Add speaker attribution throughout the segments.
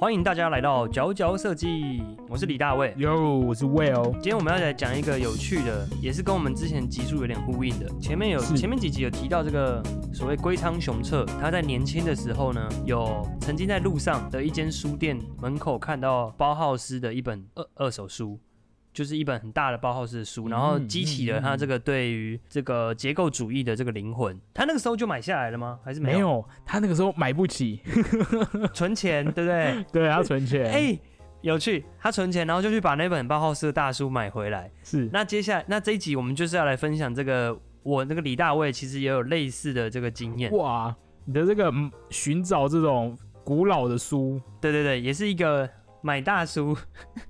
Speaker 1: 欢迎大家来到佼佼设计，我是李大卫。
Speaker 2: 哟，我是 Will。
Speaker 1: 今天我们要来讲一个有趣的，也是跟我们之前集数有点呼应的。前面有前面几集有提到这个所谓龟仓雄策，他在年轻的时候呢，有曾经在路上的一间书店门口看到包浩斯的一本二二手书。就是一本很大的包浩斯的书，然后
Speaker 2: 嗯
Speaker 1: 激起了他这个对于这个结构主义的这个灵魂。他那个时候就买下来了吗？还是没有？
Speaker 2: 没有，他那个时候买不起，
Speaker 1: 存钱，对不对？
Speaker 2: 对，他存钱。
Speaker 1: 哎、有趣，他存钱，然后就去把那本包浩斯的大书买回来。
Speaker 2: 是
Speaker 1: 那接下来，那这一集我们就是要来分享这个，我那个李大卫其实也有类似的这个经验。
Speaker 2: 哇，你的这个嗯寻找这种古老的书，
Speaker 1: 对对对，也是一个买大叔，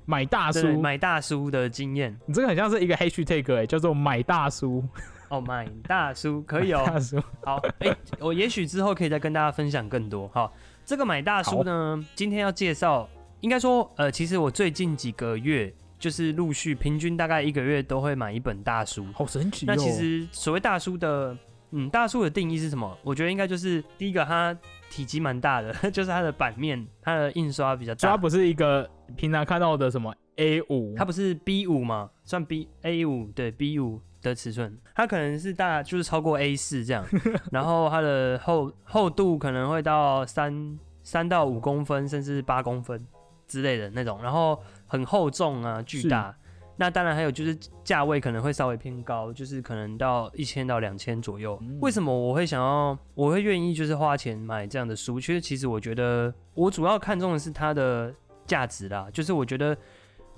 Speaker 2: 买大
Speaker 1: 对对
Speaker 2: 书，
Speaker 1: 买大叔的经验。
Speaker 2: 你这个很像是一个 hashtag 哎，叫做买大叔，
Speaker 1: 哦，买大叔可以哦。
Speaker 2: 大叔。
Speaker 1: 好，哎、我也许之后可以再跟大家分享更多。好，这个买大叔呢，今天要介绍，应该说，呃，其实我最近几个月就是陆续平均大概一个月都会买一本大书。
Speaker 2: 好神奇哦！
Speaker 1: 那其实所谓大叔的，嗯，大叔的定义是什么？我觉得应该就是第一个，它体积蛮大的，就是它的版面，它的印刷比较大。
Speaker 2: 它不是一个平常看到的什么 A 五，
Speaker 1: 它不是 B 五吗？算 B A 五对 B 五的尺寸，它可能是大，就是超过 A 四这样，然后它的厚厚度可能会到三三到五公分，甚至八公分之类的那种，然后很厚重啊，巨大。那当然还有就是价位可能会稍微偏高，就是可能到一千到两千左右。
Speaker 2: 嗯
Speaker 1: 为什么我会想要，我会愿意就是花钱买这样的书？其实其实我觉得我主要看重的是它的价值啦，就是我觉得，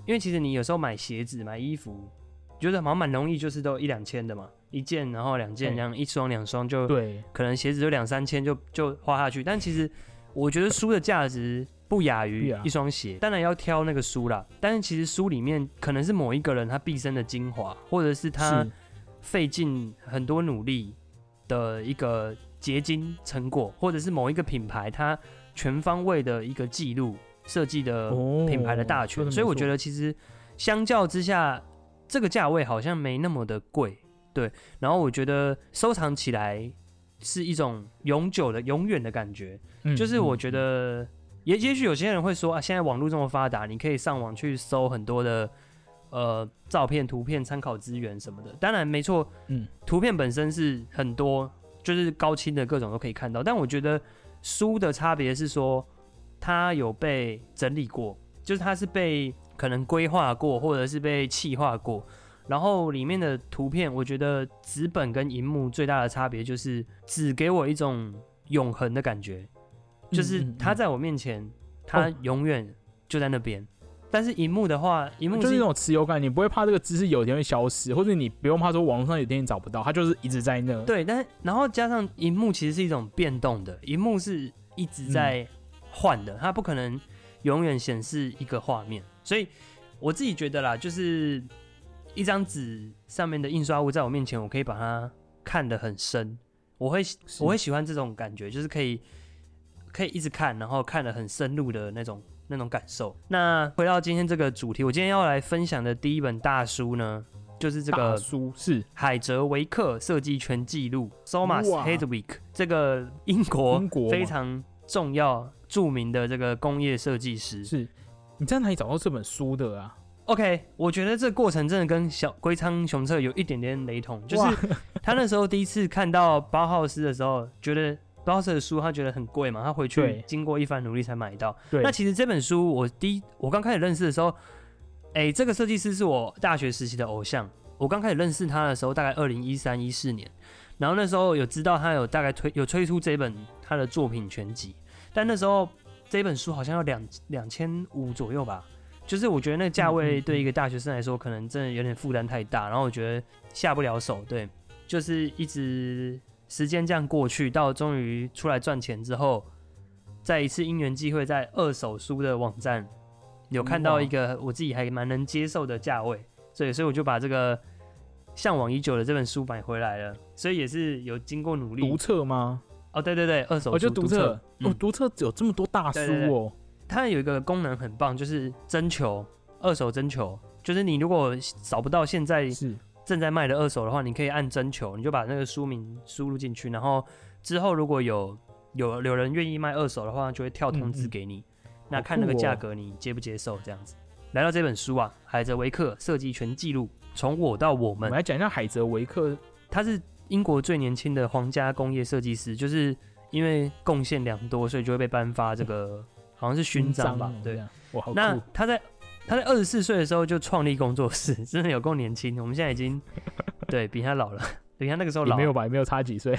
Speaker 1: 因为其实你有时候买鞋子、买衣服，觉得好像蛮容易，就是都一两千的嘛，一件然后两件
Speaker 2: 对
Speaker 1: 这样，一双两双就
Speaker 2: 对，
Speaker 1: 可能鞋子就两三千就就花下去，但其实我觉得书的价值不亚于一双鞋，当然要挑那个书啦。但是其实书里面可能是某一个人他毕生的精华，或者是他费尽很多努力的一个结晶成果，或者是某一个品牌它全方位的一个记录设计的
Speaker 2: 哦
Speaker 1: 品牌的大全，所以我觉得其实相较之下，这个价位好像没那么的贵，对。然后我觉得收藏起来是一种永久的、永远的感觉，
Speaker 2: 嗯
Speaker 1: 就是我觉
Speaker 2: 嗯
Speaker 1: 得也也许有些人会说啊，现在网络这么发达，你可以上网去搜很多的呃照片、图片、参考资源什么的。当然没错，
Speaker 2: 嗯，
Speaker 1: 图片本身是很多，就是高清的各种都可以看到。但我觉得书的差别是说，它有被整理过，就是它是被可能规划过，或者是被气化过。然后里面的图片，我觉得纸本跟荧幕最大的差别就是纸给我一种永恒的感觉，就是它在我面前，它
Speaker 2: 哦
Speaker 1: 永远就在那边。但是荧幕的话，荧幕
Speaker 2: 就是那种持有感，你不会怕这个知识有一天会消失，或者你不用怕说网络上有一天你找不到，它就是一直在那。
Speaker 1: 对，但是然后加上荧幕其实是一种变动的，荧幕是一直在换的，它不可能永远显示一个画面。所以我自己觉得啦，就是一张纸上面的印刷物在我面前，我可以把它看得很深，我会我会喜欢这种感觉，就是可以可以一直看，然后看得很深入的那种那种感受。那回到今天这个主题，我今天要来分享的第一本大书呢，就是这
Speaker 2: 大
Speaker 1: 个
Speaker 2: 书是
Speaker 1: 海泽维克设计全记录 （Thomas
Speaker 2: 哇
Speaker 1: Hedwig） 这个英国
Speaker 2: 英国
Speaker 1: 非常重要著名的这个工业设计师。
Speaker 2: 是，你在哪里找到这本书的啊
Speaker 1: ？OK，我觉得这个过程真的跟小龟仓雄策有一点点雷同，就是他那时候第一次看到包浩斯的时候，觉得包浩斯的书他觉得很贵嘛，他回去经过一番努力才买到。
Speaker 2: 对，
Speaker 1: 那其实这本书我第一我刚开始认识的时候，哎、这个设计师是我大学时期的偶像。我刚开始认识他的时候，大概二零一三一四年，然后那时候有知道他有大概推有推出这本他的作品全集，但那时候这本书好像要两两千五左右吧，就是我觉得那个价位对一个大学生来说，可能真的有点负担太大，然后我觉得下不了手，对，就是一直时间这样过去，到终于出来赚钱之后，在一次因缘际会，在二手书的网站有看到一个我自己还蛮能接受的价位，所以所以我就把这个向往已久的这本书买回来了，所以也是有经过努力。
Speaker 2: 读册吗？
Speaker 1: 哦，对对对，二手
Speaker 2: 我就
Speaker 1: 书
Speaker 2: 读册，
Speaker 1: 嗯。
Speaker 2: 哦，读册有这么多大书
Speaker 1: 对对对。
Speaker 2: 哦。
Speaker 1: 它有一个功能很棒，就是征求二手征求，就是你如果找不到现在
Speaker 2: 是，
Speaker 1: 正在卖的二手的话，你可以按征求，你就把那个书名输入进去，然后之后如果有有有人愿意卖二手的话，就会跳通知
Speaker 2: 嗯嗯
Speaker 1: 给你。那看那个价格你接不接受这样子。来到这本书啊，海泽维克设计全记录，从我到我们
Speaker 2: 我们，来讲一下海泽维克，
Speaker 1: 他是英国最年轻的皇家工业设计师，就是因为贡献良多，所以就会被颁发这个好像是勋章吧？对
Speaker 2: 这，样，哇，好酷，
Speaker 1: 那他在他在二十四岁的时候就创立工作室，真的有够年轻。我们现在已经 对比他老了，比他那个时候老
Speaker 2: 没有吧，也没有差几岁。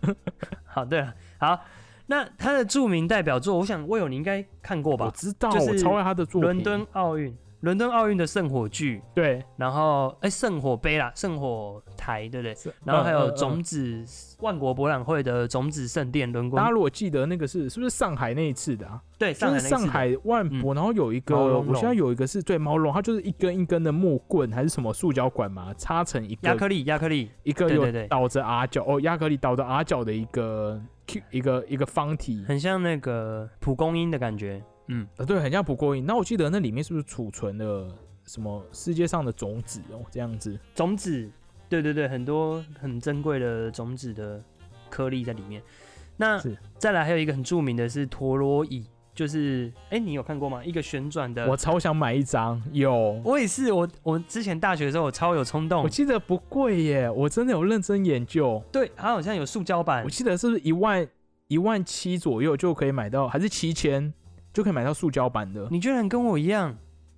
Speaker 1: 好，对了，好，那他的著名代表作，我想魏友你应该看过吧
Speaker 2: 我
Speaker 1: 吧？
Speaker 2: 知道，
Speaker 1: 就是
Speaker 2: 我超爱他的作品。
Speaker 1: 伦敦奥运，伦敦奥运的圣火炬，
Speaker 2: 对，
Speaker 1: 然后哎圣火杯啦，圣火台，对不对？然后还有种子万国博览会的种子圣殿轮
Speaker 2: 大家，如果记得那个是是不是上海那一次的啊？
Speaker 1: 对，上
Speaker 2: 就是上海万博，然后有一个，我现在有一个是对毛绒，它就是一根一根的木棍还是什么塑胶管嘛，插成一个
Speaker 1: 亚克力，亚克力，
Speaker 2: 一个有倒着 R 角哦，亚克力倒着 R 角的一个 Q 一个一个方体，
Speaker 1: 很像那个蒲公英的感觉。嗯，
Speaker 2: 呃对，很像蒲公英。那我记得那里面是不是储存了什么世界上的种子哦？这样子，
Speaker 1: 种子，对对对，很多很珍贵的种子的颗粒在里面。那再来还有一个很著名的是陀螺椅，就是哎、你有看过吗？一个旋转的。
Speaker 2: 我超想买一张，有。
Speaker 1: 我也是，我我之前大学的时候我超有冲动
Speaker 2: 我，记得不贵耶，我真的有认真研究。
Speaker 1: 对，它好像有塑胶版
Speaker 2: 我，记得是不是一万一万七左右就可以买到，还是七千就可以买到塑胶版的？
Speaker 1: 你居然跟我一样，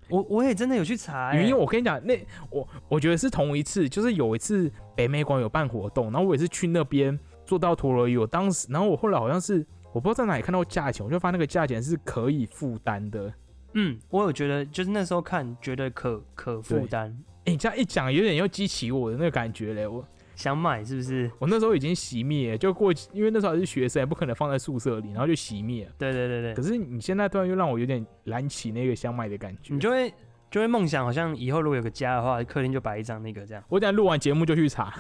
Speaker 1: 我我也真的有去查、欸，
Speaker 2: 因为我跟你讲，那我我觉得是同一次，就是有一次北美馆有办活动，然后我也是去那边做到陀螺仪，我当时，然后我后来好像是我不知道在哪里看到价钱，我就发现那个价钱是可以负担的。
Speaker 1: 嗯，我有觉得就是那时候看觉得可可负担，
Speaker 2: 哎、你这样一讲，有点又激起我的那个感觉嘞。我
Speaker 1: 想买是不是？
Speaker 2: 我那时候已经熄灭，就过，因为那时候还是学生，也不可能放在宿舍里，然后就熄灭了。
Speaker 1: 对对对对，
Speaker 2: 可是你现在突然又让我有点燃起那个想买的感觉。
Speaker 1: 你就会就会梦想，好像以后如果有个家的话，客厅就摆一张那个这样。
Speaker 2: 我等下录完节目就去查。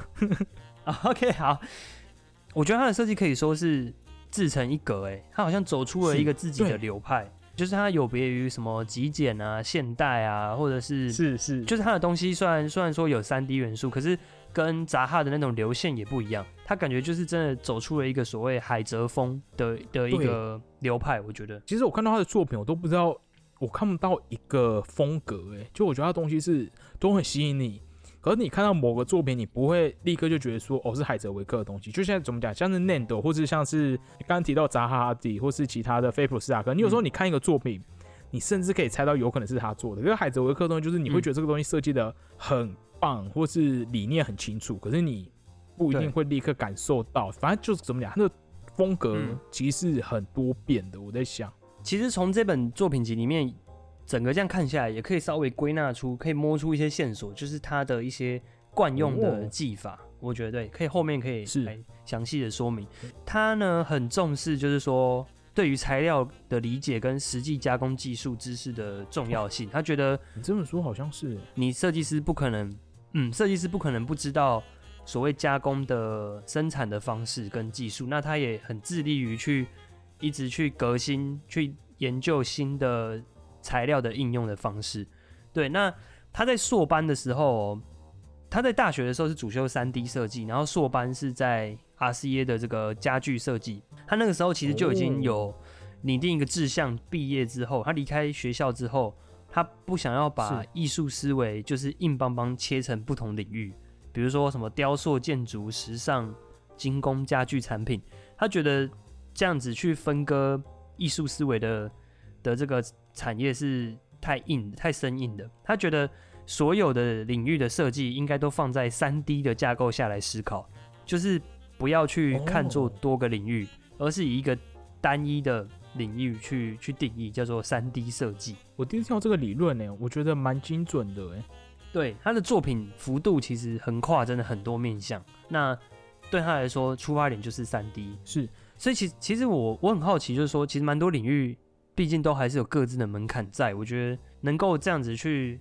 Speaker 1: 啊 OK，好，我觉得它的设计可以说是自成一格，哎，它好像走出了一个自己的流派，就是它有别于什么极简啊、现代啊，或者是
Speaker 2: 是是，
Speaker 1: 就是它的东西虽然虽然说有三 D 元素，可是跟扎哈的那种流线也不一样，他感觉就是真的走出了一个所谓海泽风的的一个流派，我觉得。
Speaker 2: 其实我看到他的作品，我都不知道，我看不到一个风格，哎，就我觉得他东西是都很吸引你。可是你看到某个作品，你不会立刻就觉得说，哦，是海泽维克的东西。就像怎么讲，像是 Nando，或是像是刚刚提到扎哈哈迪，或是其他的菲普斯塔克，你有时候你看一个作品，你甚至可以猜到有可能是他做的。因为海泽维克的东西，就是你会
Speaker 1: 嗯
Speaker 2: 觉得这个东西设计的很棒，或是理念很清楚，可是你不一定会立刻感受到。反正就是怎么讲，他的风格
Speaker 1: 嗯
Speaker 2: 其实是很多变的。我在想。
Speaker 1: 其实从这本作品集里面，整个这样看下来，也可以稍微归纳出，可以摸出一些线索，就是他的一些惯用的
Speaker 2: 哦
Speaker 1: 技法。我觉得对，可以后面可以
Speaker 2: 是
Speaker 1: 来详细的说明。他呢很重视，就是说对于材料的理解跟实际加工技术知识的重要性。他觉得
Speaker 2: 你这么说好像是，
Speaker 1: 你设计师不可能，嗯，设计师不可能不知道所谓加工的生产的方式跟技术。那他也很致力于去一直去革新，去研究新的材料的应用的方式。对，那他在硕班的时候哦，他在大学的时候是主修三 D 设计，然后硕班是在 RCA 的这个家具设计。他那个时候其实就已经有拟定一个志向，毕业之后，他离开学校之后，他不想要把艺术思维就是硬邦邦切成不同领域，比如说什么雕塑、建筑、时尚、精工、家具产品，他觉得这样子去分割艺术思维的的这个产业是太硬、太生硬的。他觉得所有的领域的设计应该都放在三 D 的架构下来思考，就是不要去看作
Speaker 2: 哦。
Speaker 1: 多个领域，而是以一个单一的领域去去定义，叫做三 D 设计。
Speaker 2: 我第一次听到这个理论呢，我觉得蛮精准的哎。
Speaker 1: 对他的作品幅度其实横跨真的很多面向，那对他来说出发点就是三 D，
Speaker 2: 是
Speaker 1: 所以其其实我我很好奇，就是说其实蛮多领域，毕竟都还是有各自的门槛在，我觉得能够这样子去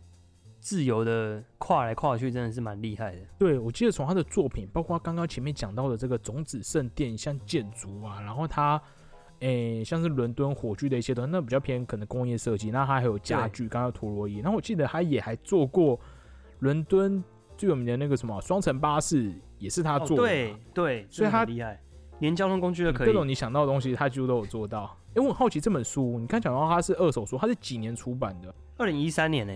Speaker 1: 自由的跨来跨去，真的是蛮厉害的。
Speaker 2: 对，我记得从他的作品，包括刚刚前面讲到的这个种子圣殿，像建筑啊，然后他，诶、像是伦敦火炬的一些东西，那比较偏可能工业设计。那它还有家具，刚刚陀螺仪，然后我记得他也还做过伦敦最有名的那个什么双层巴士，也是他
Speaker 1: 哦
Speaker 2: 做的嘛、
Speaker 1: 对对，
Speaker 2: 所以他
Speaker 1: 厉害。连交通工具都可以。
Speaker 2: 各种你想到的东西，他几乎都有做到。因为我很好奇这本书，你刚讲到它是二手书，它是几年出版的？
Speaker 1: 二零一三年呢、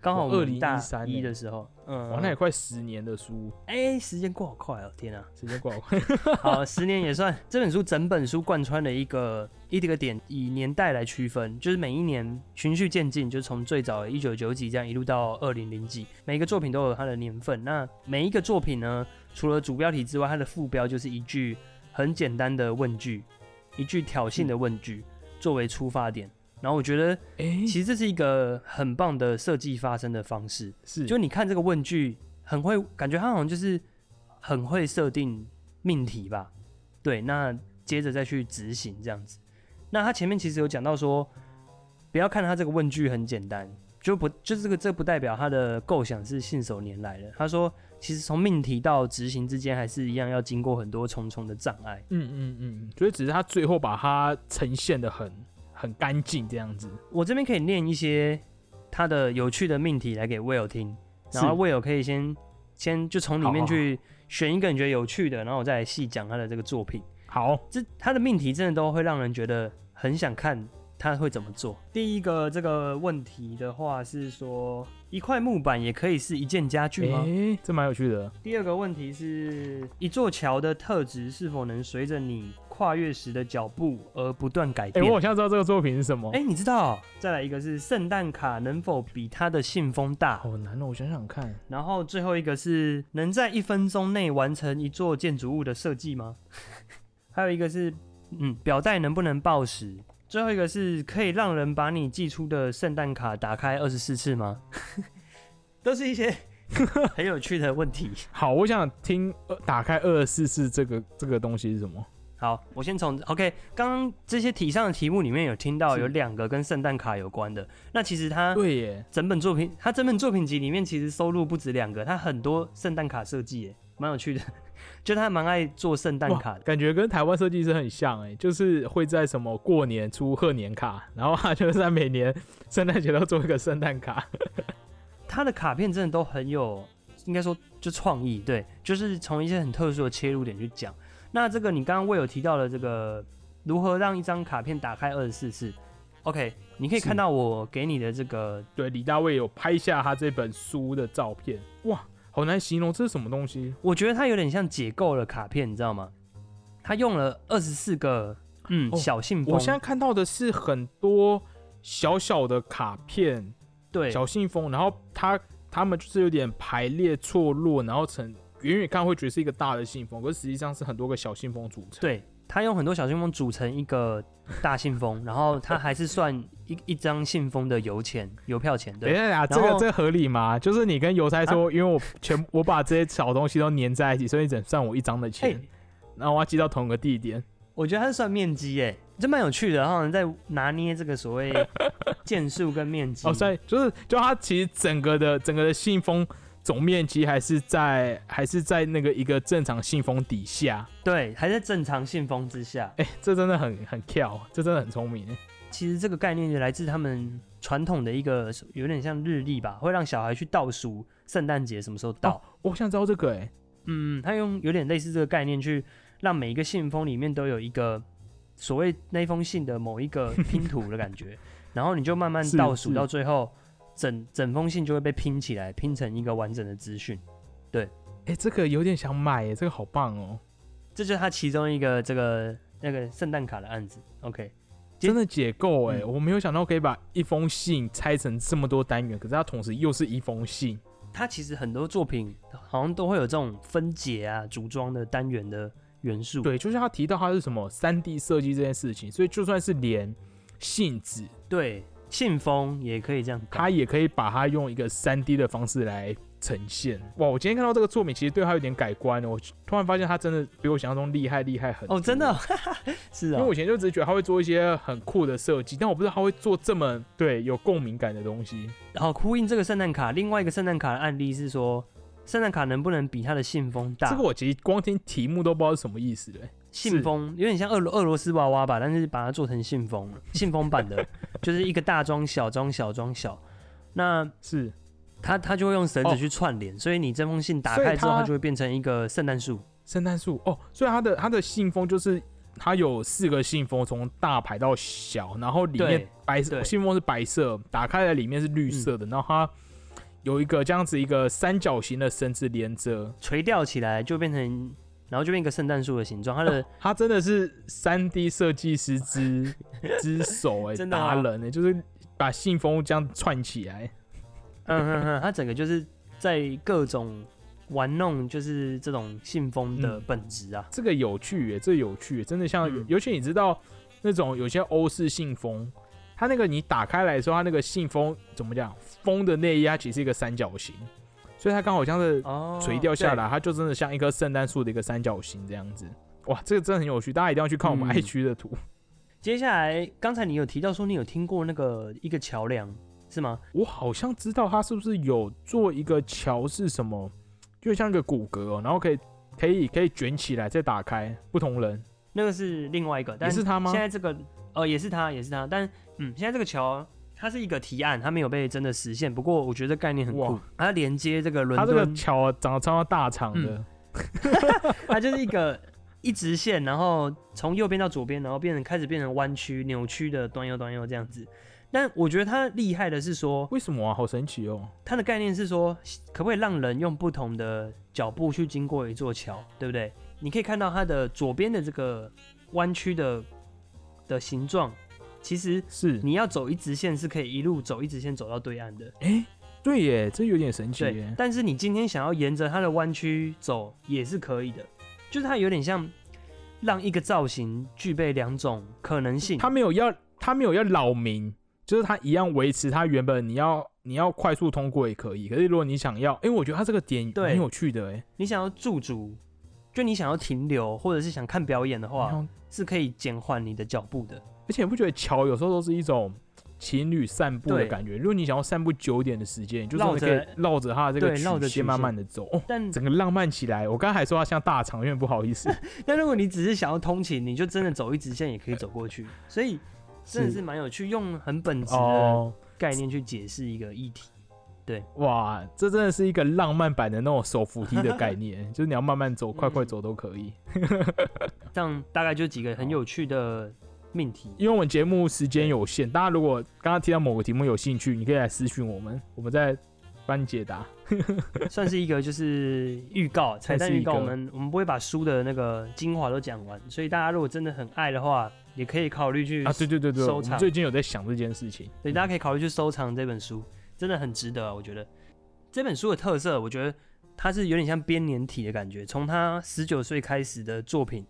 Speaker 1: 刚好
Speaker 2: 哦
Speaker 1: 我们大
Speaker 2: 2013
Speaker 1: 一
Speaker 2: 欸
Speaker 1: 的时候，嗯，
Speaker 2: 哇，那也快十年的书，
Speaker 1: 哎、时间过好快哦，天啊！
Speaker 2: 时间过好快。
Speaker 1: 好，十年也算。这本书整本书贯穿了一个一个点，以年代来区分，就是每一年循序渐进，就从最早一九九几这样一路到二零零几，每一个作品都有它的年份。那每一个作品呢，除了主标题之外，它的副标就是一句很简单的问句，一句挑衅的问句、作为出发点。然后我觉得，
Speaker 2: 哎、
Speaker 1: 其实这是一个很棒的设计发生的方式。
Speaker 2: 是
Speaker 1: 就你看这个问句，很会，感觉他好像就是很会设定命题吧？对，那接着再去执行这样子。那他前面其实有讲到说，不要看他这个问句很简单，就不就是这个这不代表他的构想是信手拈来的。他说，其实从命题到执行之间，还是一样要经过很多重重的障碍。
Speaker 2: 嗯嗯嗯，所以只是他最后把它呈现的很很干净这样子。
Speaker 1: 我这边可以念一些他的有趣的命题来给 Will 听，然后
Speaker 2: 是
Speaker 1: Will 可以先先就从里面去选一个你觉得有趣的，然后我再来细讲他的这个作品。
Speaker 2: 好，
Speaker 1: 这他的命题真的都会让人觉得很想看他会怎么做。第一个这个问题的话是说，一块木板也可以是一件家具吗？
Speaker 2: 哎、这蛮有趣的。
Speaker 1: 第二个问题是，一座桥的特质是否能随着你跨越时的脚步而不断改
Speaker 2: 哎、
Speaker 1: 变？
Speaker 2: 我好像知道这个作品是什么。
Speaker 1: 哎、你知道？再来一个是圣诞卡能否比它的信封大？
Speaker 2: 好难哦，我想想看。
Speaker 1: 然后最后一个是能在一分钟内完成一座建筑物的设计吗？还有一个是，嗯，表带能不能报时？最后一个是可以让人把你寄出的圣诞卡打开二十四次吗？都是一些很有趣的问题。
Speaker 2: 好，我想听呃打开二十四次这个这个东西是什么？
Speaker 1: 好，我先从 OK，刚刚这些题上的题目里面有听到有两个跟圣诞卡有关的，那其实它
Speaker 2: 对耶，
Speaker 1: 整本作品，它整本作品集里面其实收录不止两个，它很多圣诞卡设计，耶，蛮有趣的。就他蛮爱做圣诞卡的，
Speaker 2: 感觉跟台湾设计师很像哎，就是会在什么过年出贺年卡，然后他就是在每年圣诞节都做一个圣诞卡。
Speaker 1: 他的卡片真的都很有，应该说就创意，对，就是从一些很特殊的切入点去讲。那这个你刚刚未有提到的这个如何让一张卡片打开二十四次，OK，你可以看到我给你的这个
Speaker 2: 对，李大卫有拍下他这本书的照片，哇，好难形容这是什么东西。
Speaker 1: 我觉得它有点像解构了卡片，你知道吗？他用了二十四个嗯、
Speaker 2: 哦
Speaker 1: 小信封，
Speaker 2: 我现在看到的是很多小小的卡片、
Speaker 1: 对。
Speaker 2: 小信封，然后它他们就是有点排列错落，然后成远远看会觉得是一个大的信封，可是实际上是很多个小信封组成。
Speaker 1: 对，它用很多小信封组成一个大信封，然后它还是算一一张信封的邮钱、邮票钱，对，
Speaker 2: 等一下，这
Speaker 1: 然后
Speaker 2: 个这个合理吗？就是你跟邮差说，因为我全我把这些小东西都粘在一起，所以你只算我一张的钱，
Speaker 1: 哎
Speaker 2: 然后我要寄到同一个地点。
Speaker 1: 我觉得它是算面积，哎，这蛮有趣的，好像在拿捏这个所谓 件数跟面积。
Speaker 2: 哦，所以就是就它其实整个的整个的信封总面积还是在还是在那个一个正常信封底下。
Speaker 1: 对，还在正常信封之下。
Speaker 2: 哎、这真的很很跳，这真的很聪明。
Speaker 1: 其实这个概念就来自他们传统的一个有点像日历吧，会让小孩去倒数圣诞节什么时候到。
Speaker 2: 哦我想知道这个哎、
Speaker 1: 嗯，他用有点类似这个概念去让每一个信封里面都有一个所谓那封信的某一个拼图的感觉，然后你就慢慢倒数到最后，整整封信就会被拼起来，拼成一个完整的资讯。
Speaker 2: 对哎、这个有点想买哎，这个好棒哦，
Speaker 1: 这就是他其中一个这个那个圣诞卡的案子。OK，
Speaker 2: 真的解构哎、
Speaker 1: 嗯
Speaker 2: 我没有想到可以把一封信拆成这么多单元，可是它同时又是一封信。
Speaker 1: 他其实很多作品好像都会有这种分解啊、组装的单元的元素。
Speaker 2: 对，就像他提到他是什么三 D 设计这件事情，所以就算是连信纸，
Speaker 1: 对，信封也可以这样改。
Speaker 2: 他也可以把它用一个三 D 的方式来呈现。哇，我今天看到这个作品，其实对他有点改观了。我突然发现他真的比我想象中厉害厉害很多
Speaker 1: 哦，真的 哦、是啊、
Speaker 2: 因为我以前就只是觉得他会做一些很酷的设计，但我不知道他会做这么对有共鸣感的东西。
Speaker 1: 然后呼应这个圣诞卡，另外一个圣诞卡的案例是说，圣诞卡能不能比他的信封大？
Speaker 2: 这个我其实光听题目都不知道是什么意思嘞。
Speaker 1: 信封有点像俄罗俄罗斯娃娃吧，但是把它做成信封，信封版的，就是一个大装小装小装小。那
Speaker 2: 是，
Speaker 1: 它它就会用绳
Speaker 2: 哦。
Speaker 1: 子去串联，所以你这封信打开之后，
Speaker 2: 它
Speaker 1: 它就会变成一个圣诞树。
Speaker 2: 圣诞树。哦，所以它的它的信封就是它有四个信封，从大排到小，然后里面白色信封是白色，打开来里面是绿色的，然后它有一个这样子一个三角形的绳子连着，
Speaker 1: 垂吊起来就变成，然后就变一个圣诞树的形状。它的
Speaker 2: 它真的是三 D 设计师之 之手哎、
Speaker 1: 真的吗
Speaker 2: 达人哎、就是把信封这样串起来。
Speaker 1: 嗯哼哼，它整个就是在各种玩弄，就是这种信封的
Speaker 2: 嗯
Speaker 1: 本质啊。
Speaker 2: 这个有趣耶，这个有趣耶，真的像，
Speaker 1: 嗯
Speaker 2: 尤其你知道那种有些欧式信封，它那个你打开来的时候，它那个信封怎么讲？封的内压其实是一个三角形，所以它刚好像是
Speaker 1: 哦，
Speaker 2: 垂掉下
Speaker 1: 对
Speaker 2: 来，它就真的像一棵圣诞树的一个三角形这样子。哇，这个真的很有趣，大家一定要去看我们
Speaker 1: 嗯
Speaker 2: 爱区的图。
Speaker 1: 接下来，刚才你有提到说你有听过那个一个桥梁是吗？
Speaker 2: 我好像知道它是不是有做一个桥是什么，就像一个骨骼哦，然后可以可以可以卷起来再打开，不同人
Speaker 1: 那个是另外一个，但
Speaker 2: 也是他吗
Speaker 1: 现？在这个呃也是他，也是他，但嗯，现在这个桥它是一个提案，它没有被真的实现。不过我觉得概念很酷，它连接这个伦
Speaker 2: 它这个
Speaker 1: 敦，
Speaker 2: 桥啊长得超像大长的。
Speaker 1: 嗯 它就是一个一直线，然后从右边到左边，然后变成开始变成弯曲、扭曲的端右端右这样子。但我觉得它厉害的是说，
Speaker 2: 为什么啊？好神奇哦！
Speaker 1: 它的概念是说，可不可以让人用不同的脚步去经过一座桥，对不对？你可以看到它的左边的这个弯曲的的形状，其实
Speaker 2: 是，
Speaker 1: 你要走一直线是可以一路走一直线走到对岸的。
Speaker 2: 哎、对耶，这有点神奇
Speaker 1: 对
Speaker 2: 耶，。
Speaker 1: 但是你今天想要沿着它的弯曲走也是可以的，就是它有点像让一个造型具备两种可能性。
Speaker 2: 它没有要，它没有要扰民，就是它一样维持它原本你要你要快速通过也可以。可是如果你想要，因为我觉得它这个点
Speaker 1: 对
Speaker 2: 蛮有趣的哎。
Speaker 1: 你想要驻足，就你想要停留，或者是想看表演的话，是可以减缓你的脚步的。
Speaker 2: 而且你不觉得桥有时候都是一种情侣散步的感觉？如果你想要散步久一点的时间，你就真的可以绕着它的这个曲线慢慢的走，哦，
Speaker 1: 但
Speaker 2: 整个浪漫起来。我刚才还说它像大肠，有点不好意思。
Speaker 1: 但如果你只是想要通勤，你就真的走一直线也可以走过去。所以真的
Speaker 2: 是
Speaker 1: 是蛮有趣，用很本质的
Speaker 2: 哦，
Speaker 1: 概念去解释一个议题。
Speaker 2: 对哇，这真的是一个浪漫版的那种手扶梯的概念，就是你要慢慢走、快快走都可以。
Speaker 1: 这样大概就几个很有趣的命题。
Speaker 2: 因为我们节目时间有限，大家如果刚刚提到某个题目有兴趣，你可以来私讯我们，我们再帮你解答。
Speaker 1: 算是一个就是预告彩蛋预告，我们 我们不会把书的那个精华都讲完，所以大家如果真的很爱的话，也可以考虑去
Speaker 2: 啊，对对对对，
Speaker 1: 收藏
Speaker 2: 最近有在想这件事情。
Speaker 1: 对，大家可以考虑去收藏这本书，真的很值得啊！我觉得这本书的特色，我觉得它是有点像编年体的感觉，从他十九岁开始的作品，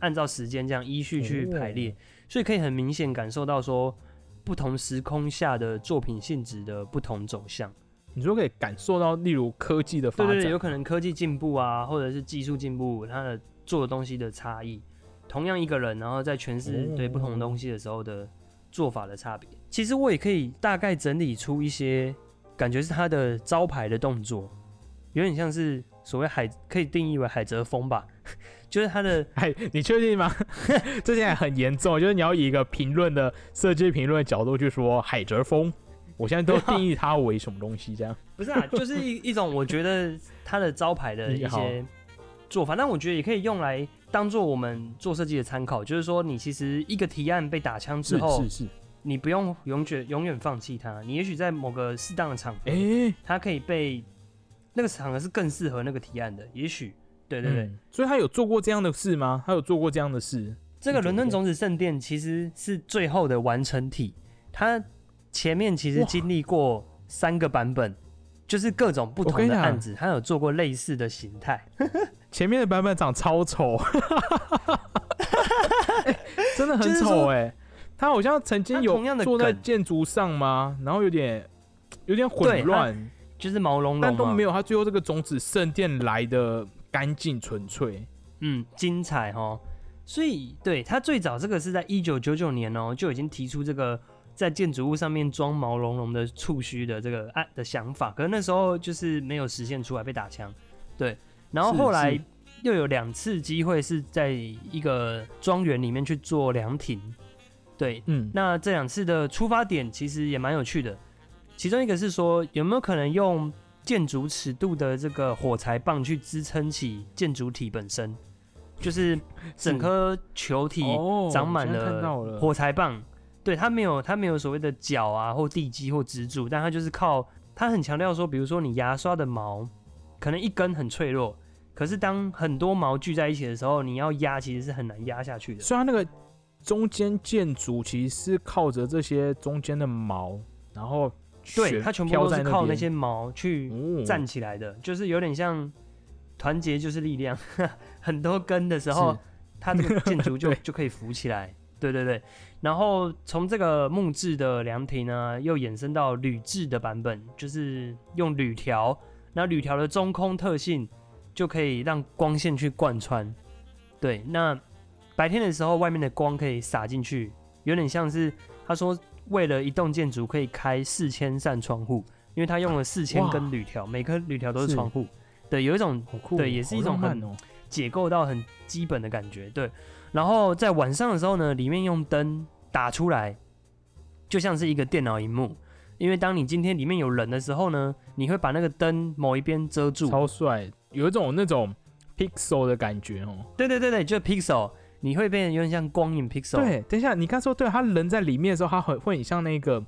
Speaker 1: 按照时间这样依序去排列，
Speaker 2: 哦
Speaker 1: 所以可以很明显感受到说不同时空下的作品性质的不同走向。
Speaker 2: 你说可以感受到，例如科技的发展，
Speaker 1: 对对对，有可能科技进步啊，或者是技术进步，它的做的东西的差异。同样一个人，然后在诠释
Speaker 2: 哦
Speaker 1: 对不同东西的时候的做法的差别。其实我也可以大概整理出一些感觉是他的招牌的动作，有点像是所谓海，可以定义为海蜇风吧，就是它的
Speaker 2: 哎，你确定吗？这现在很严重，就是你要以一个评论的设计评论的角度去说海蜇风，我现在都 定义它为什么东西这样。
Speaker 1: 不是啊，就是一一种我觉得它的招牌的一些做法，但我觉得也可以用来当做我们做设计的参考。就是说，你其实一个提案被打枪之
Speaker 2: 是
Speaker 1: 后，
Speaker 2: 是是，
Speaker 1: 你不用永远永远放弃它，你也许在某个适当的场合，
Speaker 2: 哎、
Speaker 1: 它可以被那个场合是更适合那个提案的。也许，对对对，
Speaker 2: 嗯所以他有做过这样的事吗？他有做过这样的事？
Speaker 1: 这个伦敦种子圣殿其实是最后的完成体，它前面其实经历过三个版本。就是各种不同的案子，它有做过类似的形态。
Speaker 2: 前面的版本长超丑，欸真的很丑哎、他好像曾经有坐在建筑上吗？然后有点有点混乱，
Speaker 1: 就是毛茸茸
Speaker 2: 但都没有他最后这个种子圣殿来的干净纯粹。
Speaker 1: 嗯，精彩哦。所以，对他最早这个是在一九九九年哦，就已经提出这个在建筑物上面装毛茸茸的触须的这个案的想法，可是那时候就是没有实现出来，被打枪。对，然后后来又有两次机会是在一个庄园里面去做凉亭。对，
Speaker 2: 嗯，
Speaker 1: 那这两次的出发点其实也蛮有趣的，其中一个是说有没有可能用建筑尺度的这个火柴棒去支撑起建筑体本身。就是整颗球体
Speaker 2: 哦
Speaker 1: 长满了
Speaker 2: 了
Speaker 1: 火柴棒。对，它没有它没有所谓的脚啊或地基或支柱，但它就是靠它很强调说，比如说你牙刷的毛可能一根很脆弱，可是当很多毛聚在一起的时候，你要压其实是很难压下去的。
Speaker 2: 虽然那个中间建筑其实是靠着这些中间的毛，然后
Speaker 1: 对，它全部都是靠那些毛去
Speaker 2: 哦。
Speaker 1: 站起来的，就是有点像团结就是力量，很多根的时候，它这个建筑就 就可以浮起来。对对对，然后从这个木质的凉亭呢，又衍生到铝制的版本，就是用铝条，那铝条的中空特性就可以让光线去贯穿。对，那白天的时候，外面的光可以洒进去，有点像是他说为了一栋建筑可以开四千扇窗户，因为他用了四千根铝条，每根铝条都是
Speaker 2: 是
Speaker 1: 窗户。对，有一种对也是一种很。解构到很基本的感觉。对，然后在晚上的时候呢，里面用灯打出来，就像是一个电脑荧幕。因为当你今天里面有人的时候呢，你会把那个灯某一边遮住。
Speaker 2: 超帅，有一种那种 pixel 的感觉哦。
Speaker 1: 对对对对，就 pixel，你会变得有点像光影 pixel。
Speaker 2: 对，等一下，你刚说对，他人在里面的时候，他很会很像那个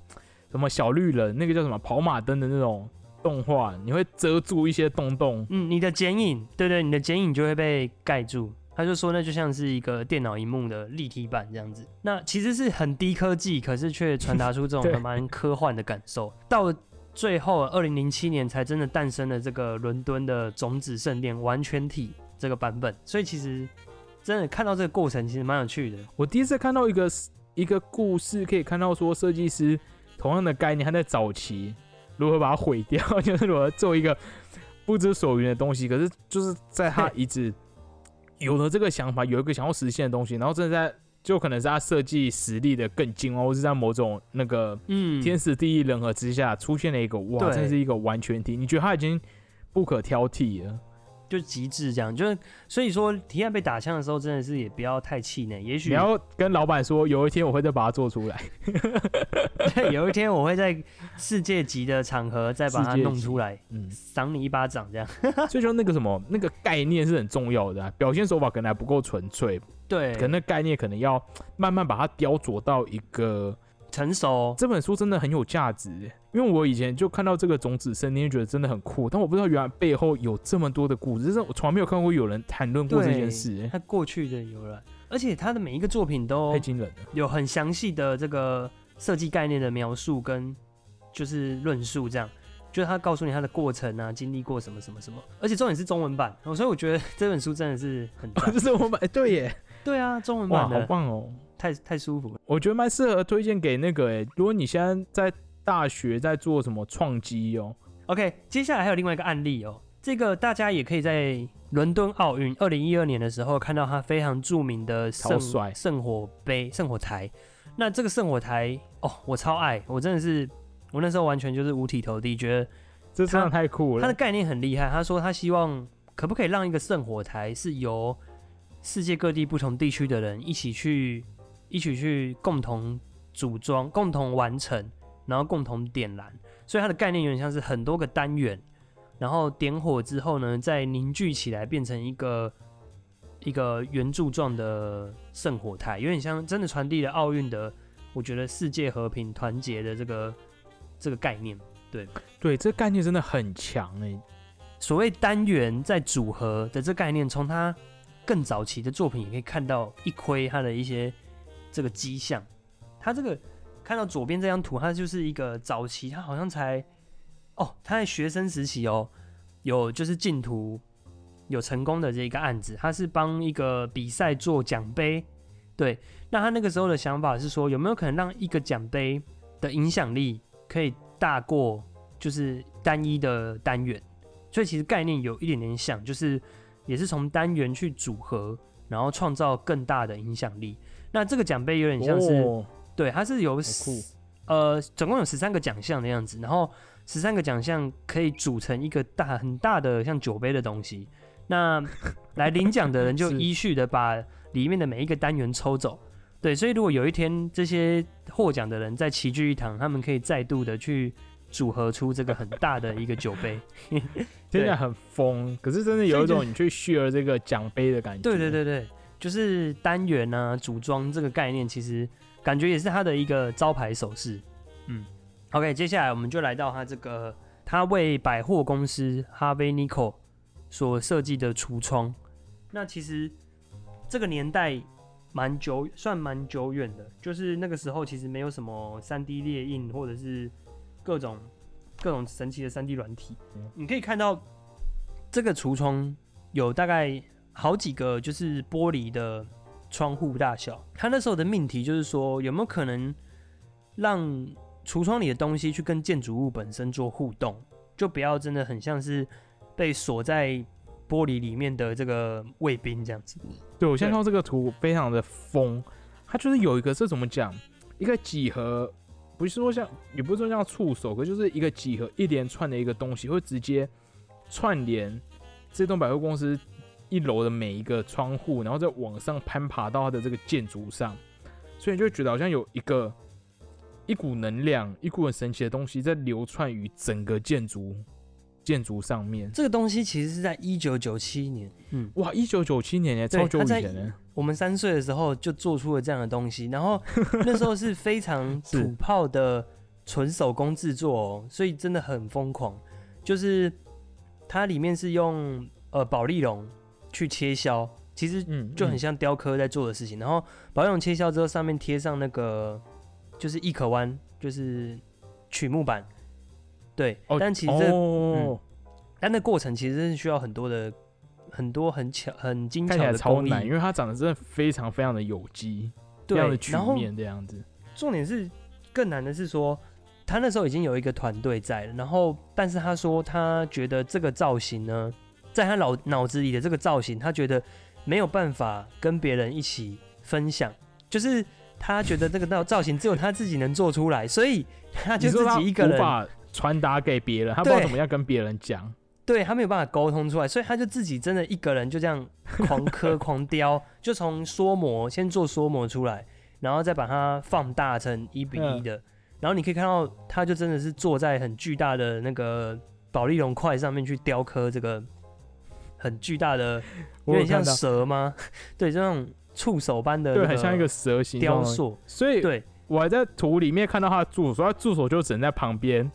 Speaker 2: 什么小绿人，那个叫什么跑马灯的那种动画，你会遮住一些洞洞。
Speaker 1: 嗯，你的剪影，对对，你的剪影就会被盖住。他就说那就像是一个电脑荧幕的立体版这样子。那其实是很低科技，可是却传达出这种 很蛮科幻的感受。到最后，二零零七年才真的诞生了这个伦敦的种子圣殿完全体这个版本。所以其实真的看到这个过程，其实蛮有趣的。
Speaker 2: 我第一次看到一个一个故事，可以看到说设计师同样的概念，他在早期如何把它毁掉，就是如何做一个不知所云的东西。可是就是在他一直有了这个想法，有一个想要实现的东西，然后真的在就可能是他设计实力的更精哦，或是在某种那个
Speaker 1: 嗯，
Speaker 2: 天时地利人和之下出现了一个哇，
Speaker 1: 对
Speaker 2: 真是一个完全体，你觉得他已经不可挑剔了。
Speaker 1: 就极致这样。就是所以说，提案被打枪的时候，真的是也不要太气馁。也许
Speaker 2: 你要跟老板说，有一天我会再把它做出来。
Speaker 1: 对，有一天我会在世界级的场合再把它弄出来，
Speaker 2: 嗯，
Speaker 1: 赏你一巴掌这样。
Speaker 2: 所以说那个什么那个概念是很重要的、啊，表现手法可能还不够纯粹，
Speaker 1: 对，
Speaker 2: 可能那概念可能要慢慢把它雕琢到一个。
Speaker 1: 成熟。
Speaker 2: 这本书真的很有价值，因为我以前就看到这个种子生，你就觉得真的很酷，但我不知道原来背后有这么多的故事，这是我从来没有看过有人谈论过这件事，
Speaker 1: 他过去的由来，而且他的每一个作品都
Speaker 2: 太惊人了。
Speaker 1: 有很详细的这个设计概念的描述跟就是论述，这样就是他告诉你他的过程啊，经历过什么什么什么，而且重点是中文版，哦所以我觉得这本书真的是很赞
Speaker 2: 这。是我们哎，对耶，
Speaker 1: 对啊，中文版，好
Speaker 2: 棒哦！
Speaker 1: 太太舒服了。
Speaker 2: 我觉得蛮适合推荐给那个哎，如果你现在在大学在做什么创基哦
Speaker 1: ，OK，接下来还有另外一个案例哦，这个大家也可以在伦敦奥运二零一二年的时候看到它非常著名的圣圣火杯、圣火台。那这个圣火台哦，我超爱，我真的是我那时候完全就是五体投地，觉得
Speaker 2: 这真的太酷了。
Speaker 1: 他的概念很厉害。他说他希望可不可以让一个圣火台是由世界各地不同地区的人一起去一起去共同组装、共同完成，然后共同点燃。所以它的概念有点像是很多个单元，然后点火之后呢，再凝聚起来变成一个一个圆柱状的圣火台，有点像真的传递了奥运的，我觉得世界和平团结的这个这个概念。
Speaker 2: 对对，这概念真的很强哎。
Speaker 1: 所谓单元在组合的这概念，从他更早期的作品也可以看到一窥他的一些这个迹象。他这个看到左边这张图，它就是一个早期，他好像才哦，他在学生时期哦，有就是进图有成功的这一个案子，他是帮一个比赛做奖杯。对，那他那个时候的想法是说，有没有可能让一个奖杯的影响力可以大过就是单一的单元？所以其实概念有一点点像，就是也是从单元去组合，然后创造更大的影响力。那这个奖杯有点像是，对，它是有呃，总共有十三个奖项的样子，然后十三个奖项可以组成一个大很大的像酒杯的东西。那 来领奖的人就依序的把里面的每一个单元抽走。对，所以如果有一天这些获奖的人在齐聚一堂，他们可以再度的去组合出这个很大的一个酒杯。
Speaker 2: 听起来很疯，可是真的有一种你去 share 这个奖杯的感觉。
Speaker 1: 对对对对，就是单元啊，组装这个概念，其实感觉也是他的一个招牌手势。嗯，OK，接下来我们就来到他这个，他为百货公司 Harvey Nico 所设计的橱窗。那其实这个年代蛮久，算蛮久远的，就是那个时候其实没有什么三 D 列印或者是各种。各种神奇的三 D 软体，你可以看到这个橱窗有大概好几个，就是玻璃的窗户大小。他那时候的命题就是说，有没有可能让橱窗里的东西去跟建筑物本身做互动，就不要真的很像是被锁在玻璃里面的这个卫兵这样子。
Speaker 2: 对我现在看到这个图非常的疯，它就是有一个是怎么讲，一个几何。不是说像，也不是说像触手，可就是一个几何一连串的一个东西，会直接串联这栋百货公司一楼的每一个窗户，然后再往上攀爬到它的这个建筑上，所以你就觉得好像有一个一股能量，一股很神奇的东西在流窜于整个建筑建筑上面。
Speaker 1: 这个东西其实是在一九九七年，
Speaker 2: 嗯，哇，一九九七年耶，超久以前呢。
Speaker 1: 我们三岁的时候就做出了这样的东西，然后 那时候是非常土炮的纯手工制作，哦，所以真的很疯狂。就是它里面是用呃宝丽龙去切削，其实就很像雕刻在做的事情。然后宝丽龙切削之后，上面贴上那个就是一可弯，就是曲木板。对，但其实哦，但那过程其实是需要很多的。很多很巧、很精巧的
Speaker 2: 超难，因为它长得真的非常非常的有机，这样的曲面这样子。
Speaker 1: 重点是更难的是说，他那时候已经有一个团队在了，然后但是他说他觉得这个造型呢，在他脑脑子里的这个造型，他觉得没有办法跟别人一起分享，就是他觉得这个造造型只有他自己能做出来，所以他就自己一个人
Speaker 2: 无法传达给别人，他不知道怎么样跟别人讲。
Speaker 1: 对 他没有办法沟通出来，所以他就自己真的一个人就这样狂磕狂雕，就从缩模先做缩模出来，然后再把它放大成一比一的，然后你可以看到，他就真的是坐在很巨大的那个保利龙块上面去雕刻这个很巨大的，有点像蛇吗？对，这种触手般的，
Speaker 2: 对，很像一个蛇形
Speaker 1: 雕塑。
Speaker 2: 所以，
Speaker 1: 对
Speaker 2: 我还在图里面看到他的助手，他助手就只能在旁边。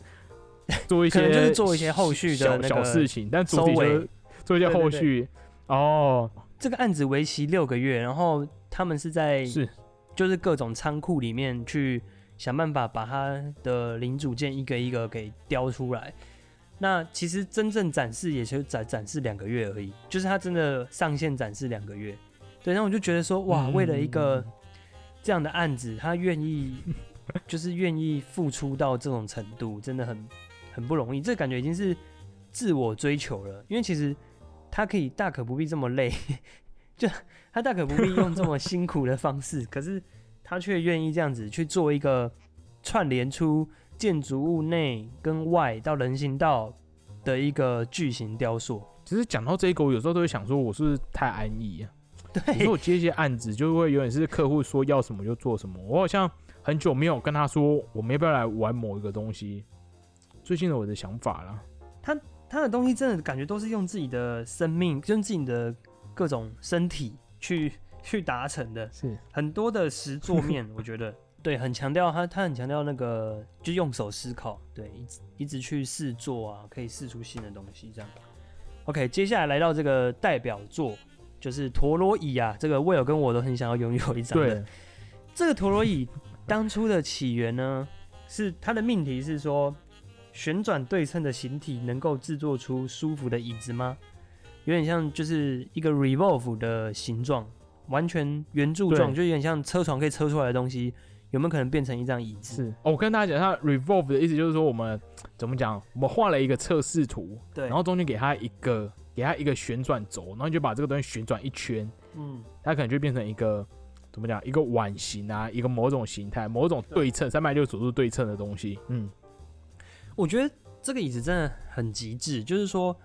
Speaker 2: 做一些
Speaker 1: 就是做一些后续的
Speaker 2: 小事情，但主体就是做一些后续。哦，
Speaker 1: 这个案子为期六个月，然后他们是在是就是各种仓库里面去想办法把他的零组件一个一个给雕出来。那其实真正展示也就展展示两个月而已，就是他真的上线展示两个月。对，然后我就觉得说，哇，为了一个这样的案子，他愿意就是愿意付出到这种程度，真的很。很不容易，这感觉已经是自我追求了。因为其实他可以大可不必这么累，就他大可不必用这么 辛苦的方式，可是他却愿意这样子去做一个串联出建筑物内跟外到人行道的一个巨型雕塑。
Speaker 2: 其实讲到这个，我有时候都会想说，我是不是太安逸啊？
Speaker 1: 对，
Speaker 2: 有时候我接一些案子，就会有点是客户说要什么就做什么。我好像很久没有跟他说，我们要不要来玩某一个东西。最近的我的想法了，
Speaker 1: 他他的东西真的感觉都是用自己的生命，用自己的各种身体去 去达成的，
Speaker 2: 是
Speaker 1: 很多的实作面，我觉得对，很强调他他很强调那个就用手思考，对，一直一直去试做啊，可以试出新的东西这样。OK，接下来来到这个代表作，就是陀螺椅啊，这个威尔跟我都很想要拥有一张的。这个陀螺椅当初的起源呢，是它的命题是说。旋转对称的形体能够制作出舒服的椅子吗？有点像就是一个 revolve 的形状，完全圆柱状，就有点像车床可以车出来的东西，有没有可能变成一张椅子？
Speaker 2: 哦，我跟大家讲，它 revolve 的意思就是说，我们怎么讲？我们画了一个测试图，
Speaker 1: 对，
Speaker 2: 然后中间给它一个，给它一个旋转轴，然后你就把这个东西旋转一圈，嗯，它可能就变成一个怎么讲？一个碗形啊，一个某种形态，某种对称，三百六十度对称的东西，嗯。
Speaker 1: 我觉得这个椅子真的很极致，就是说，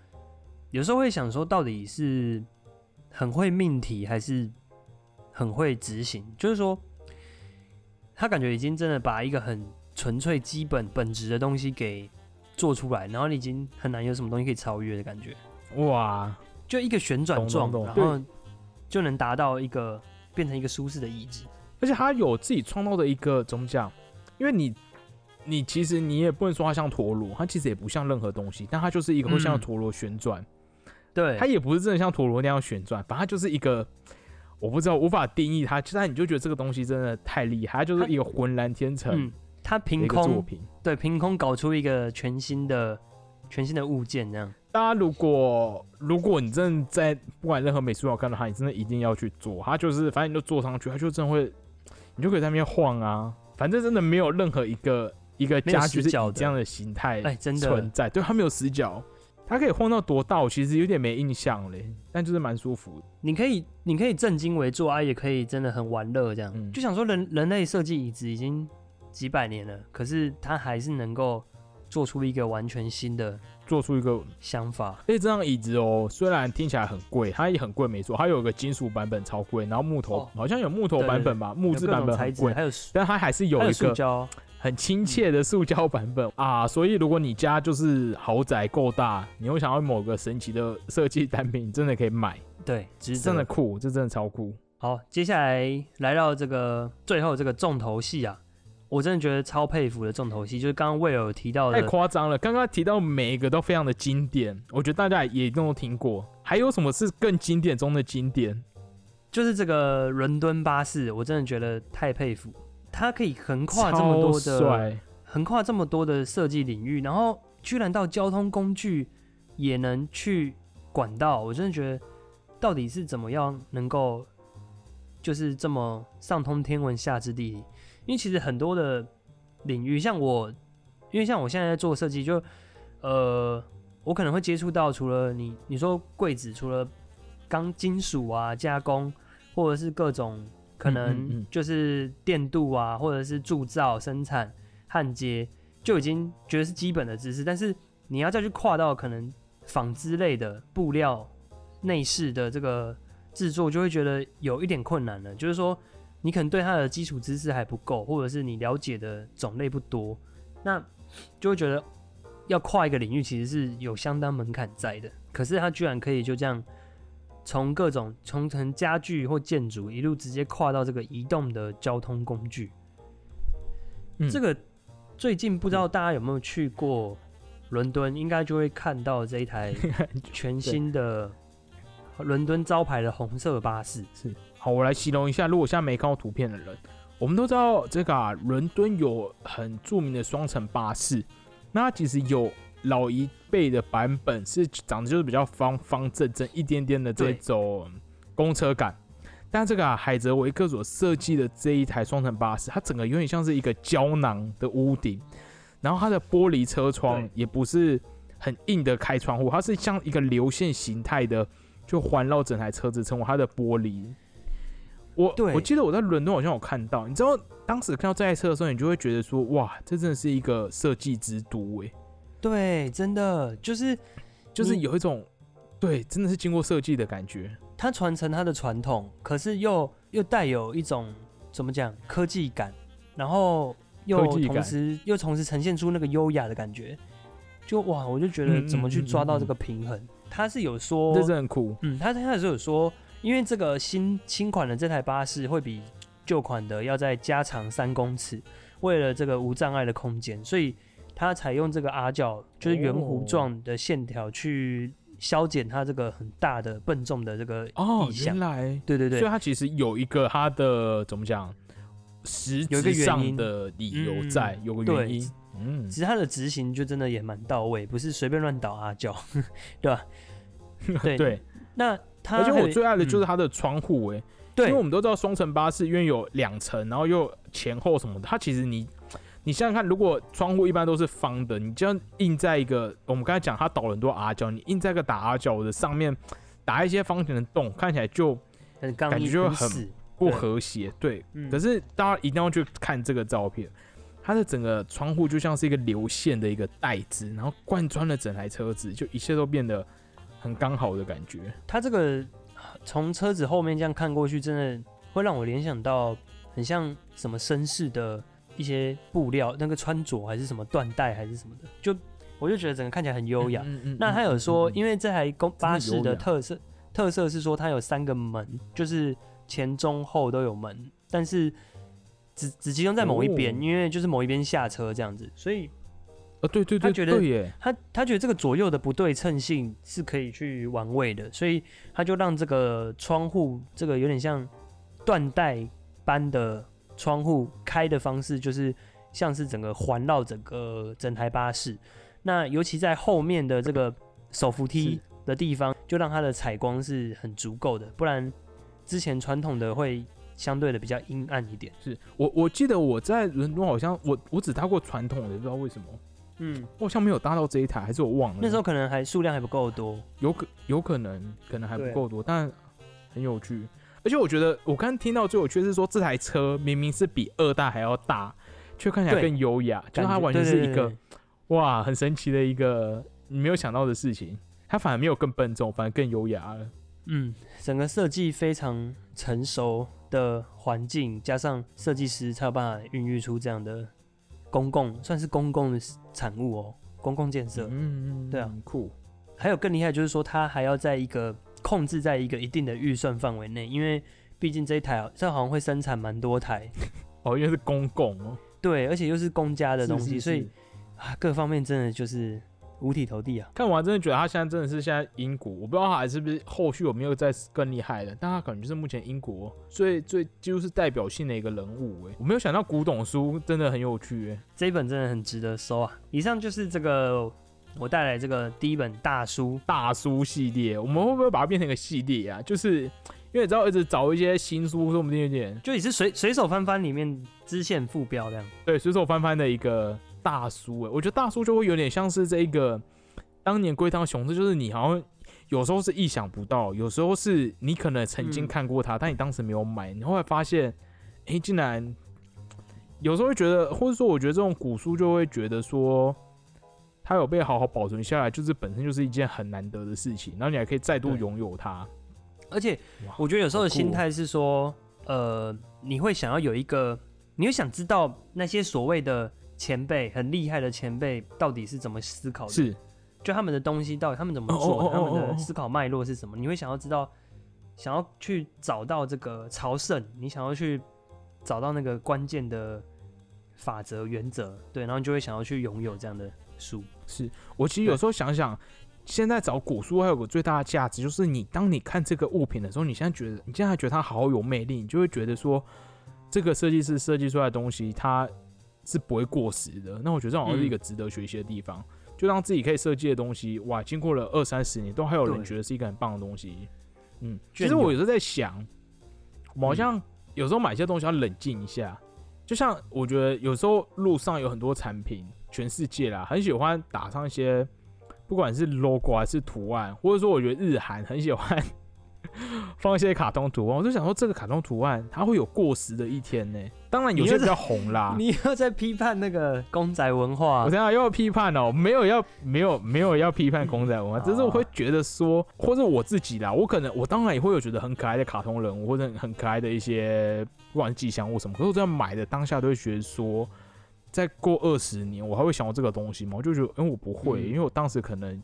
Speaker 1: 有时候会想说，到底是很会命题，还是很会执行？就是说，他感觉已经真的把一个很纯粹、基本、本质的东西给做出来，然后你已经很难有什么东西可以超越的感觉。
Speaker 2: 哇，
Speaker 1: 就一个旋转状，
Speaker 2: 懂懂懂
Speaker 1: 然后就能达到一个变成一个舒适的椅子。
Speaker 2: 而且他有自己创造的一个怎么讲？因为你你其实你也不能说它像陀螺，它其实也不像任何东西，但它就是一个会像
Speaker 1: 嗯
Speaker 2: 陀螺旋转，
Speaker 1: 对，
Speaker 2: 它也不是真的像陀螺那样旋转，反正它就是一个。我不知道，无法定义它，但你就觉得这个东西真的太厉害，它就是一个浑然天成
Speaker 1: 嗯，它
Speaker 2: 的
Speaker 1: 凭
Speaker 2: 一个作
Speaker 1: 空
Speaker 2: 品。
Speaker 1: 对凭空搞出一个全新的全新的物件，这样。
Speaker 2: 大家如果如果你真的在不管任何美术馆看到它，你真的一定要去做。它就是反正你就坐上去，它就真的会，你就可以在那边晃啊。反正真的没有任何一个一个家具是这样的形态
Speaker 1: 哎真的
Speaker 2: 存在，对，它没有死角，它可以晃到多大？我其实有点没印象嘞，但就是蛮舒服的。
Speaker 1: 你可以你可以正襟危坐啊，也可以真的很玩乐，这样。
Speaker 2: 嗯
Speaker 1: 就想说人人类设计椅子已经几百年了，可是它还是能够做出一个完全新的
Speaker 2: 做出一个，
Speaker 1: 想法。
Speaker 2: 而且这张椅子哦，虽然听起来很贵，它也很贵没错，它有个金属版本超贵，然后木头、
Speaker 1: 哦
Speaker 2: 好像有木头版本吧，木质版本很贵，
Speaker 1: 还有
Speaker 2: 但它还是有一个很亲切的塑胶版本啊，所以如果你家就是豪宅够大，你又想要某个神奇的设计单品，你真的可以买，
Speaker 1: 对，
Speaker 2: 真的酷，这真的超酷。
Speaker 1: 好，接下来来到这个最后这个重头戏啊，我真的觉得超佩服的重头戏，就是刚刚魏尔有提到
Speaker 2: 太，夸张了，刚刚提到每一个都非常的经典，我觉得大家也都听过。还有什么是更经典中的经典？
Speaker 1: 就是这个伦敦巴士，我真的觉得太佩服，它可以横跨这么多的，
Speaker 2: 帅，
Speaker 1: 横跨这么多的设计领域，然后居然到交通工具也能去管道，我真的觉得到底是怎么样能够就是这么上通天文下知地理？因为其实很多的领域，像我，因为像我现在在做设计，就呃，我可能会接触到除了你你说柜子，除了钢金属啊加工，或者是各种可能
Speaker 2: 嗯
Speaker 1: 就是电镀啊，或者是铸造生产。焊接就已经觉得是基本的知识，但是你要再去跨到可能纺织类的布料内饰的这个制作，就会觉得有一点困难了。就是说，你可能对它的基础知识还不够，或者是你了解的种类不多，那就会觉得要跨一个领域其实是有相当门槛在的。可是它居然可以就这样从各种从从家具或建筑一路直接跨到这个移动的交通工具。
Speaker 2: 嗯
Speaker 1: 这个最近不知道大家有没有去过伦敦，应该就会看到这一台 全新的伦敦招牌的红色巴士。
Speaker 2: 是好，我来形容一下，如果现在没看过图片的人，我们都知道这个啊，伦敦有很著名的双层巴士，那其实有老一辈的版本是长得就是比较方方正正一点点的这种公车感。但这个啊，海泽维克所设计的这一台双层巴士，它整个有点像是一个胶囊的屋顶，然后它的玻璃车窗也不是很硬的开窗户，它是像一个流线形态的，就环绕整台车子，成为它的玻璃。我
Speaker 1: 对
Speaker 2: 我记得我在伦敦好像有看到，你知道当时看到这台车的时候，你就会觉得说，哇，这真的是一个设计之都哎，
Speaker 1: 对，真的就是
Speaker 2: 就是有一种对，真的是经过设计的感觉。
Speaker 1: 它传承它的传统，可是又又带有一种怎么讲科技感，然后又同时又同时呈现出那个优雅的感觉。就哇，我就觉得
Speaker 2: 嗯
Speaker 1: 怎么去抓到这个平衡？它是有说
Speaker 2: 这是很酷。
Speaker 1: 嗯，他他那时候有说，因为这个新新款的这台巴士会比旧款的要再加长三公尺，为了这个无障碍的空间，所以它采用这个阿角，就是圆弧
Speaker 2: 哦。
Speaker 1: 状的线条去消减它这个很大的笨重的这个
Speaker 2: 哦原。来，
Speaker 1: 对对对，
Speaker 2: 所以它其实有一个它的怎么讲，实质上的理由
Speaker 1: 嗯
Speaker 2: 在，有个原因。嗯，
Speaker 1: 其实它的执行就真的也蛮到位，不是随便乱倒阿角，对吧？对。
Speaker 2: 对。
Speaker 1: 那它
Speaker 2: 而且我最爱的就是
Speaker 1: 嗯。
Speaker 2: 它的窗户，哎，因
Speaker 1: 对
Speaker 2: 为我们都知道双层巴士因为有两层，然后又前后什么的，它其实你你想想看，如果窗户一般都是方的，你这样印在一个我们刚才讲它倒了很多阿胶，你印在一个打阿胶的上面，打一些方形的洞，看起来就感
Speaker 1: 很刚毅，
Speaker 2: 觉就很不和谐。对，
Speaker 1: 嗯
Speaker 2: 可是大家一定要去看这个照片，它的整个窗户就像是一个流线的一个带子，然后贯穿了整台车子，就一切都变得很刚好的感觉。
Speaker 1: 它这个从车子后面这样看过去，真的会让我联想到很像什么绅士的一些布料，那个穿着还是什么缎带还是什么的，就我就觉得整个看起来很优雅。
Speaker 2: 嗯嗯
Speaker 1: 那他有说，因
Speaker 2: 为
Speaker 1: 为这台公巴士的特色特色是说它有三个门，就是前中后都有门，但是只只集中在某一边，
Speaker 2: 哦。
Speaker 1: 因为就是某一边下车这样子，所以
Speaker 2: 呃，对对对，
Speaker 1: 他觉得，他他觉得这个左右的不对称性是可以去玩味的，所以他就让这个窗户这个有点像缎带般的窗户开的方式，就是像是整个环绕整个整台巴士。那尤其在后面的这个手扶梯的地方，就让它的采光是很足够的，不然之前传统的会相对的比较阴暗一点。
Speaker 2: 是我我记得我在伦敦好像我我只搭过传统的，不知道为什么，
Speaker 1: 嗯，
Speaker 2: 我好像没有搭到这一台，还是我忘了。
Speaker 1: 那时候可能还数量还不够多。
Speaker 2: 有可有可能可能还不够多，但很有趣。而且我觉得我刚刚听到最有趣的是说，这台车明明是比二代还要大，却看起来更优雅，就是它完全是一个哇很神奇的一个你没有想到的事情。它反而没有更笨重，反而更优雅了。
Speaker 1: 嗯，整个设计非常成熟的环境，加上设计师才有办法孕育出这样的公共，算是公共的产物哦，公共建设。
Speaker 2: 嗯，
Speaker 1: 对啊很
Speaker 2: 酷。
Speaker 1: 还有更厉害就是说，它还要在一个控制在一个一定的预算范围内，因为毕竟这一台这好像会生产蛮多台，
Speaker 2: 哦，因为是公共哦。
Speaker 1: 对，而且又是公家的东西，
Speaker 2: 是是
Speaker 1: 所以啊，各方面真的就是五体投地啊。
Speaker 2: 看完真的觉得他现在真的是现在英国，我不知道他还是不是后续有没有再更厉害的，但他可能就是目前英国最最几乎是代表性的一个人物哎，我没有想到古董书真的很有趣哎，
Speaker 1: 这一本真的很值得收啊！以上就是这个我带来这个第一本大书，
Speaker 2: 大书系列，我们会不会把它变成一个系列啊？就是因为你知道一直找一些新书，说不定有点
Speaker 1: 就也是随随手翻翻里面支线副标这样。
Speaker 2: 对随手翻翻的一个大书哎，我觉得大书就会有点像是这一个当年龟汤雄狮，就是你好像。有时候是意想不到，有时候是你可能曾经
Speaker 1: 嗯
Speaker 2: 看过它，但你当时没有买，你后来发现，哎、竟然有时候会觉得，或者说我觉得这种古书就会觉得说，它有被好好保存下来，就是本身就是一件很难得的事情，然后你还可以再度拥有它。
Speaker 1: 而且我觉得有时候的心态是说，呃，你会想要有一个，你会想知道那些所谓的前辈很厉害的前辈到底是怎么思考的，
Speaker 2: 是，
Speaker 1: 就他们的东西到底他们怎么
Speaker 2: 哦
Speaker 1: 做的，他们的思考脉络是什么，你会想要知道，想要去找到这个朝圣，你想要去找到那个关键的法则原则，对，然后你就会想要去拥有这样的书。
Speaker 2: 是我其实有时候想想，现在找古书还有个最大的价值，就是你当你看这个物品的时候，你现在觉得你现在觉得它好有魅力，你就会觉得说，这个设计师设计出来的东西，它是不会过时的。那我觉得这好像是一个值得学习的地方，就让自己可以设计的东西，哇，经过了二三十年，都还有人觉得是一个很棒的东西。嗯，其实我有时候在想，我们好像有时候买一些东西要冷静一下。就像我觉得有时候路上有很多产品，全世界啦，很喜欢打上一些，不管是 logo 还是图案，或者说我觉得日韩很喜欢放一些卡通图案，我就想说这个卡通图案它会有过时的一天呢。当然有些比较红啦，
Speaker 1: 你又在 批判那个公仔文化。
Speaker 2: 我，等一下又要批判哦，没有要没有没有要批判公仔文化，只是我会觉得说，或者我自己啦，我可能我当然也会有觉得很可爱的卡通人物，或者很可爱的一些不管是吉祥物什么，可是我在买的当下都会觉得说，再过二十年我还会想到这个东西吗？我就觉得，因为我不会，
Speaker 1: 嗯
Speaker 2: 因为我当时可能，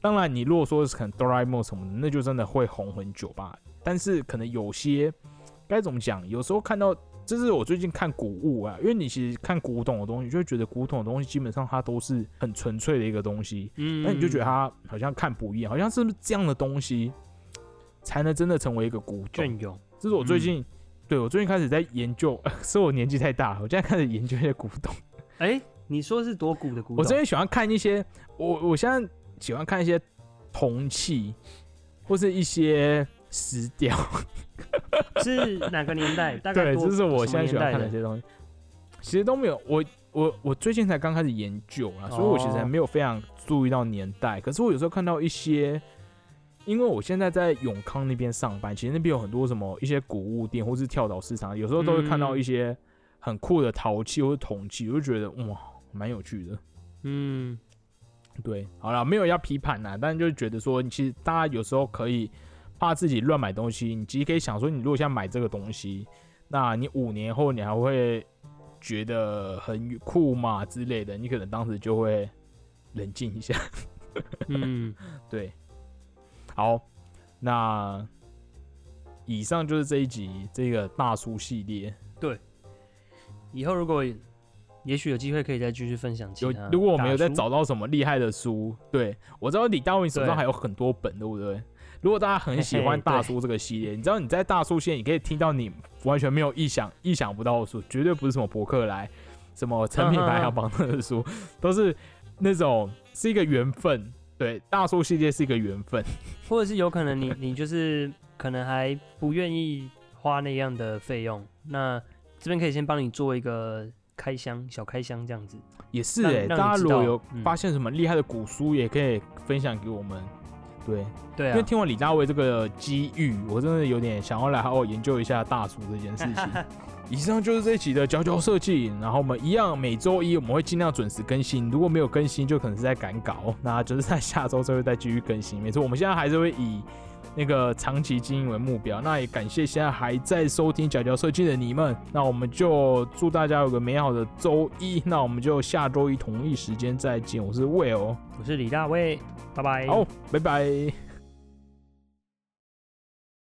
Speaker 2: 当然你如果说是可能哆啦 A 梦什么的，那就真的会红很久吧。但是可能有些该怎么讲，有时候看到。这是我最近看古物啊，因为你其实看古董的东西，就会觉得古董的东西基本上它都是很纯粹的一个东西，
Speaker 1: 嗯
Speaker 2: 那你就觉得它好像看不一样，好像是不是这样的东西才能真的成为一个古董？这是我最
Speaker 1: 嗯
Speaker 2: 近，对我最近开始在研究，是我年纪太大了，我现在开始研究一些古董。
Speaker 1: 哎、你说是多古的古董？
Speaker 2: 我最近喜欢看一些，我我现在喜欢看一些铜器，或是一些石雕。
Speaker 1: 是哪个年代？大概
Speaker 2: 这是我现在喜欢看的一些东西。其实都没有，我我我最近才刚开始研究啊，所以我其实还
Speaker 1: 哦
Speaker 2: 没有非常注意到年代。可是我有时候看到一些，因为我现在在永康那边上班，其实那边有很多什么一些古物店或是跳蚤市场，有时候都会看到
Speaker 1: 嗯
Speaker 2: 一些很酷的陶器或者铜器，我就觉得哇，蛮有趣的。
Speaker 1: 嗯，
Speaker 2: 对，好了，没有要批判啦，但就是觉得说，其实大家有时候可以怕自己乱买东西，你其实可以想说，你如果现在买这个东西，那你五年后你还会觉得很酷嘛之类的，你可能当时就会冷静一下。
Speaker 1: 嗯，
Speaker 2: 对，好，那以上就是这一集这个大叔系列。
Speaker 1: 对以后如果也许有机会可以再继续分享其
Speaker 2: 有，如果我们有
Speaker 1: 再
Speaker 2: 找到什么厉害的书，对我知道李大卫手上还有很多本，对不对？如果大家很喜欢大叔这个系列，你知道你在大叔线，你可以听到你完全没有意想意想不到的书，绝对不是什么博客来、什么成品排行榜的书，都是那种是一个缘分。对，大叔系列是一个缘分。
Speaker 1: 或者是有可能你 你就是可能还不愿意花那样的费用，那这边可以先帮你做一个开箱小开箱这样子。
Speaker 2: 也是哎、大家如果有
Speaker 1: 嗯
Speaker 2: 发现什么厉害的古书，也可以分享给我们。对，
Speaker 1: 对啊，
Speaker 2: 因为听完李大卫这个机遇，我真的有点想要来好好研究一下大叔这件事情。以上就是这一期的佼佼设计，然后我们一样每周一我们会尽量准时更新，如果没有更新，就可能是在赶稿，那就是在下周就会再继续更新。没错，我们现在还是会以那个长期经营为目标。那也感谢现在还在收听佼佼设计的你们，那我们就祝大家有个美好的周一，那我们就下周一同一时间再见。我是 Will，
Speaker 1: 我是李大卫，拜拜。
Speaker 2: 好，拜拜。